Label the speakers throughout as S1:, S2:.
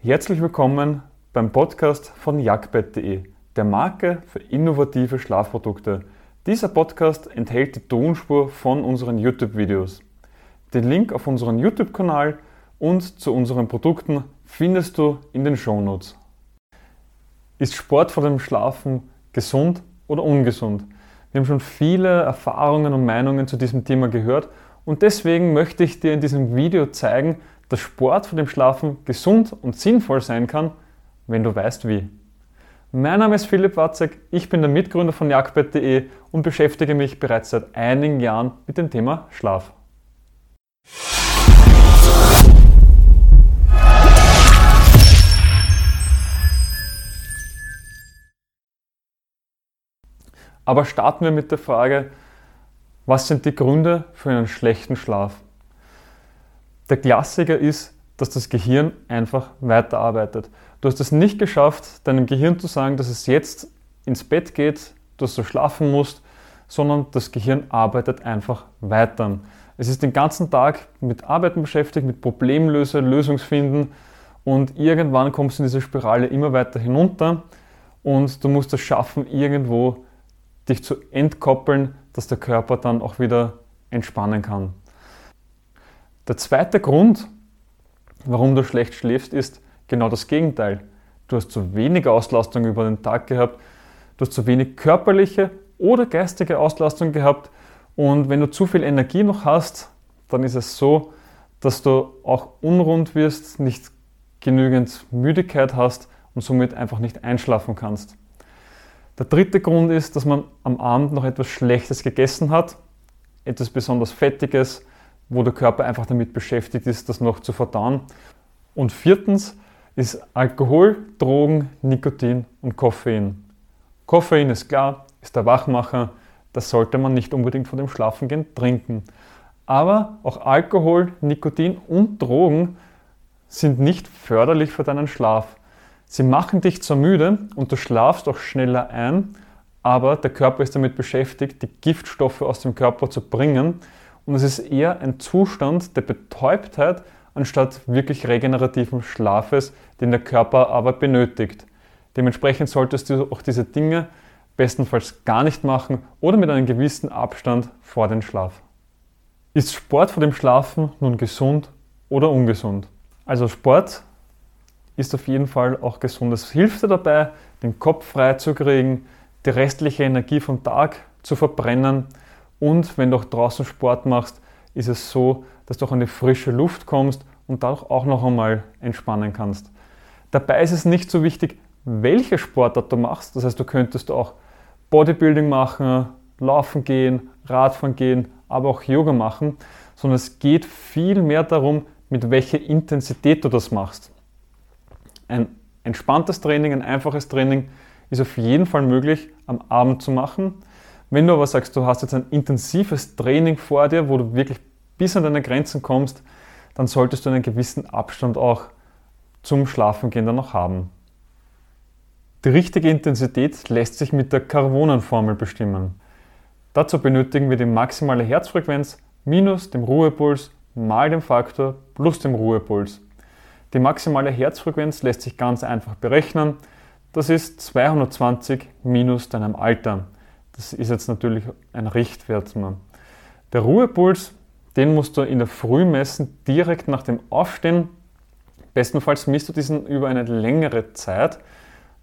S1: Herzlich willkommen beim Podcast von jagdbett.de, der Marke für innovative Schlafprodukte. Dieser Podcast enthält die Tonspur von unseren YouTube-Videos. Den Link auf unseren YouTube-Kanal und zu unseren Produkten findest du in den Shownotes. Ist Sport vor dem Schlafen gesund oder ungesund? Wir haben schon viele Erfahrungen und Meinungen zu diesem Thema gehört und deswegen möchte ich dir in diesem Video zeigen, dass Sport vor dem Schlafen gesund und sinnvoll sein kann, wenn du weißt wie. Mein Name ist Philipp Watzek, ich bin der Mitgründer von jagdbett.de und beschäftige mich bereits seit einigen Jahren mit dem Thema Schlaf. Aber starten wir mit der Frage, was sind die Gründe für einen schlechten Schlaf? Der Klassiker ist, dass das Gehirn einfach weiterarbeitet. Du hast es nicht geschafft, deinem Gehirn zu sagen, dass es jetzt ins Bett geht, dass du schlafen musst, sondern das Gehirn arbeitet einfach weiter. Es ist den ganzen Tag mit Arbeiten beschäftigt, mit Problemlöse, Lösungsfinden und irgendwann kommst du in diese Spirale immer weiter hinunter und du musst es schaffen, irgendwo dich zu entkoppeln, dass der Körper dann auch wieder entspannen kann. Der zweite Grund, warum du schlecht schläfst, ist genau das Gegenteil. Du hast zu wenig Auslastung über den Tag gehabt, du hast zu wenig körperliche oder geistige Auslastung gehabt und wenn du zu viel Energie noch hast, dann ist es so, dass du auch unrund wirst, nicht genügend Müdigkeit hast und somit einfach nicht einschlafen kannst. Der dritte Grund ist, dass man am Abend noch etwas Schlechtes gegessen hat, etwas besonders Fettiges, wo der Körper einfach damit beschäftigt ist, das noch zu verdauen. Und viertens ist Alkohol, Drogen, Nikotin und Koffein. Koffein ist klar, ist der Wachmacher, das sollte man nicht unbedingt vor dem Schlafengehen trinken. Aber auch Alkohol, Nikotin und Drogen sind nicht förderlich für deinen Schlaf. Sie machen dich zwar müde und du schlafst auch schneller ein, aber der Körper ist damit beschäftigt, die Giftstoffe aus dem Körper zu bringen und es ist eher ein Zustand der Betäubtheit anstatt wirklich regenerativen Schlafes, den der Körper aber benötigt. Dementsprechend solltest du auch diese Dinge bestenfalls gar nicht machen oder mit einem gewissen Abstand vor den Schlaf. Ist Sport vor dem Schlafen nun gesund oder ungesund? Also Sport ist auf jeden Fall auch gesund. Es hilft dir dabei, den Kopf frei zu kriegen, die restliche Energie vom Tag zu verbrennen und wenn du auch draußen Sport machst, ist es so, dass du auch an die frische Luft kommst und dadurch auch noch einmal entspannen kannst. Dabei ist es nicht so wichtig, welche Sportart du machst. Das heißt, du könntest auch Bodybuilding machen, Laufen gehen, Radfahren gehen, aber auch Yoga machen, sondern es geht viel mehr darum, mit welcher Intensität du das machst. Ein entspanntes Training, ein einfaches Training ist auf jeden Fall möglich am Abend zu machen. Wenn du aber sagst, du hast jetzt ein intensives Training vor dir, wo du wirklich bis an deine Grenzen kommst, dann solltest du einen gewissen Abstand auch zum Schlafengehen dann noch haben. Die richtige Intensität lässt sich mit der Carvonen-Formel bestimmen. Dazu benötigen wir die maximale Herzfrequenz minus dem Ruhepuls mal dem Faktor plus dem Ruhepuls. Die maximale Herzfrequenz lässt sich ganz einfach berechnen. Das ist 220 minus deinem Alter. Das ist jetzt natürlich ein Richtwert. Der Ruhepuls, den musst du in der Früh messen, direkt nach dem Aufstehen. Bestenfalls misst du diesen über eine längere Zeit,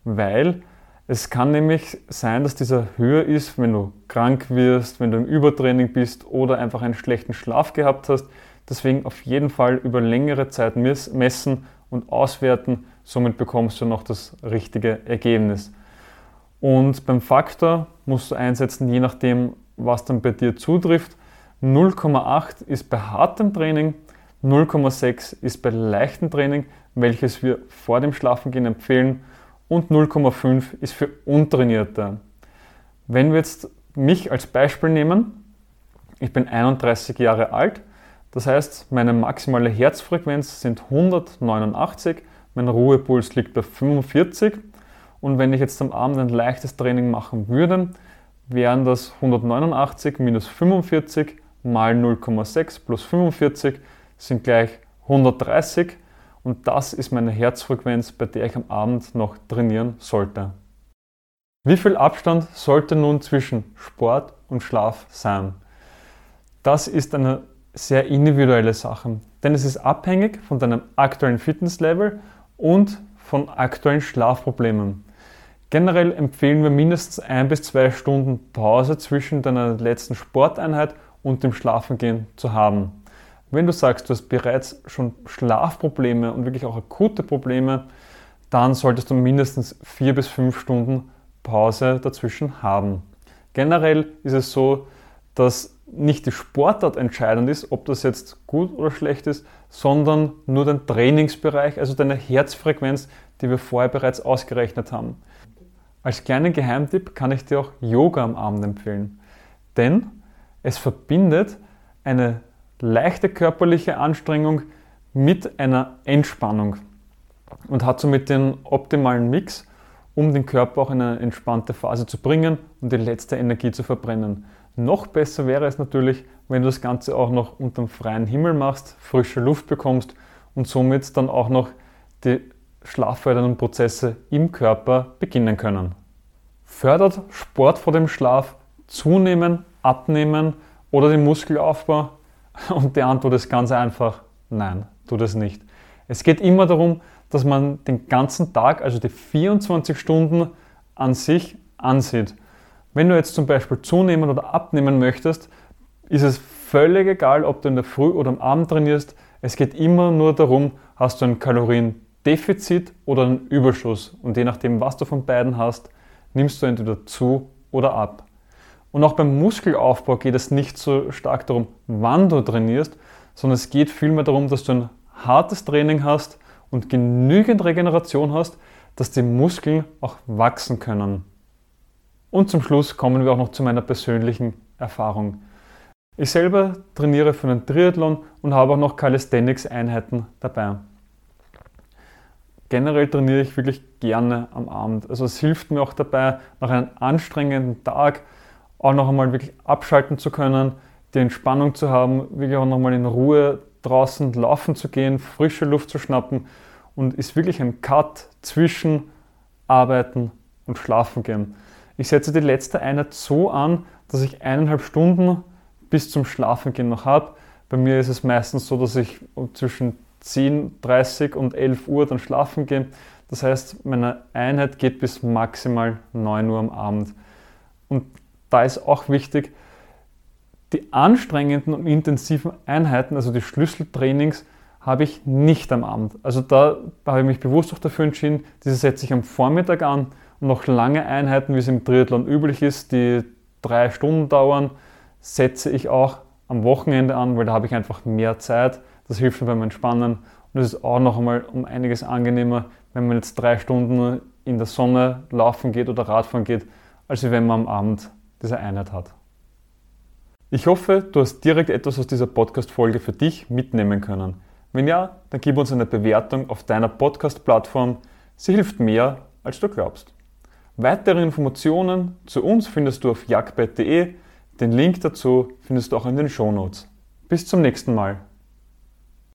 S1: weil es kann nämlich sein, dass dieser höher ist, wenn du krank wirst, wenn du im Übertraining bist oder einfach einen schlechten Schlaf gehabt hast. Deswegen auf jeden Fall über längere Zeit messen und auswerten. Somit bekommst du noch das richtige Ergebnis. Und beim Faktor musst du einsetzen, je nachdem, was dann bei dir zutrifft. 0,8 ist bei hartem Training, 0,6 ist bei leichtem Training, welches wir vor dem Schlafengehen empfehlen, und 0,5 ist für Untrainierte. Wenn wir jetzt mich als Beispiel nehmen, ich bin 31 Jahre alt, das heißt, meine maximale Herzfrequenz sind 189, mein Ruhepuls liegt bei 45 und wenn ich jetzt am Abend ein leichtes Training machen würde, wären das 189 minus 45 mal 0,6 plus 45 sind gleich 130. und das ist meine Herzfrequenz, bei der ich am Abend noch trainieren sollte. Wie viel Abstand sollte nun zwischen Sport und Schlaf sein? Das ist eine sehr individuelle Sache, denn es ist abhängig von deinem aktuellen Fitnesslevel und von aktuellen Schlafproblemen. Generell empfehlen wir mindestens ein bis zwei Stunden Pause zwischen deiner letzten Sporteinheit und dem Schlafengehen zu haben. Wenn du sagst, du hast bereits schon Schlafprobleme und wirklich auch akute Probleme, dann solltest du mindestens vier bis fünf Stunden Pause dazwischen haben. Generell ist es so, dass nicht die Sportart entscheidend ist, ob das jetzt gut oder schlecht ist, sondern nur dein Trainingsbereich, also deine Herzfrequenz, die wir vorher bereits ausgerechnet haben. Als kleinen Geheimtipp kann ich dir auch Yoga am Abend empfehlen, denn es verbindet eine leichte körperliche Anstrengung mit einer Entspannung und hat somit den optimalen Mix, um den Körper auch in eine entspannte Phase zu bringen und die letzte Energie zu verbrennen. Noch besser wäre es natürlich, wenn du das Ganze auch noch unter dem freien Himmel machst, frische Luft bekommst und somit dann auch noch die schlaffördernden Prozesse im Körper beginnen können. Fördert Sport vor dem Schlaf zunehmen, abnehmen oder den Muskelaufbau? Und die Antwort ist ganz einfach, nein, tut es nicht. Es geht immer darum, dass man den ganzen Tag, also die 24 Stunden an sich ansieht. Wenn du jetzt zum Beispiel zunehmen oder abnehmen möchtest, ist es völlig egal, ob du in der Früh oder am Abend trainierst. Es geht immer nur darum, hast du ein Kaloriendefizit oder einen Überschuss. Und je nachdem, was du von beiden hast, nimmst du entweder zu oder ab. Und auch beim Muskelaufbau geht es nicht so stark darum, wann du trainierst, sondern es geht vielmehr darum, dass du ein hartes Training hast und genügend Regeneration hast, dass die Muskeln auch wachsen können. Und zum Schluss kommen wir auch noch zu meiner persönlichen Erfahrung. Ich selber trainiere für einen Triathlon und habe auch noch Calisthenics-Einheiten dabei. Generell trainiere ich wirklich gerne am Abend. Also es hilft mir auch dabei, nach einem anstrengenden Tag auch noch einmal wirklich abschalten zu können, die Entspannung zu haben, wirklich auch noch mal in Ruhe draußen laufen zu gehen, frische Luft zu schnappen und ist wirklich ein Cut zwischen Arbeiten und Schlafen gehen. Ich setze die letzte Einheit so an, dass ich eineinhalb Stunden bis zum Schlafengehen noch habe. Bei mir ist es meistens so, dass ich zwischen 10.30 und 11 Uhr dann schlafen gehe. Das heißt, meine Einheit geht bis maximal 9 Uhr am Abend. Und da ist auch wichtig, die anstrengenden und intensiven Einheiten, also die Schlüsseltrainings, habe ich nicht am Abend. Also da habe ich mich bewusst auch dafür entschieden, diese setze ich am Vormittag an und noch lange Einheiten, wie es im Triathlon üblich ist, die drei Stunden dauern, setze ich auch am Wochenende an, weil da habe ich einfach mehr Zeit. Das hilft mir beim Entspannen und es ist auch noch einmal um einiges angenehmer, wenn man jetzt drei Stunden in der Sonne laufen geht oder Radfahren geht, als wenn man am Abend diese Einheit hat. Ich hoffe, du hast direkt etwas aus dieser Podcast-Folge für dich mitnehmen können. Wenn ja, dann gib uns eine Bewertung auf deiner Podcast-Plattform. Sie hilft mehr, als du glaubst. Weitere Informationen zu uns findest du auf jagdbett.de. Den Link dazu findest du auch in den Shownotes. Bis zum nächsten Mal.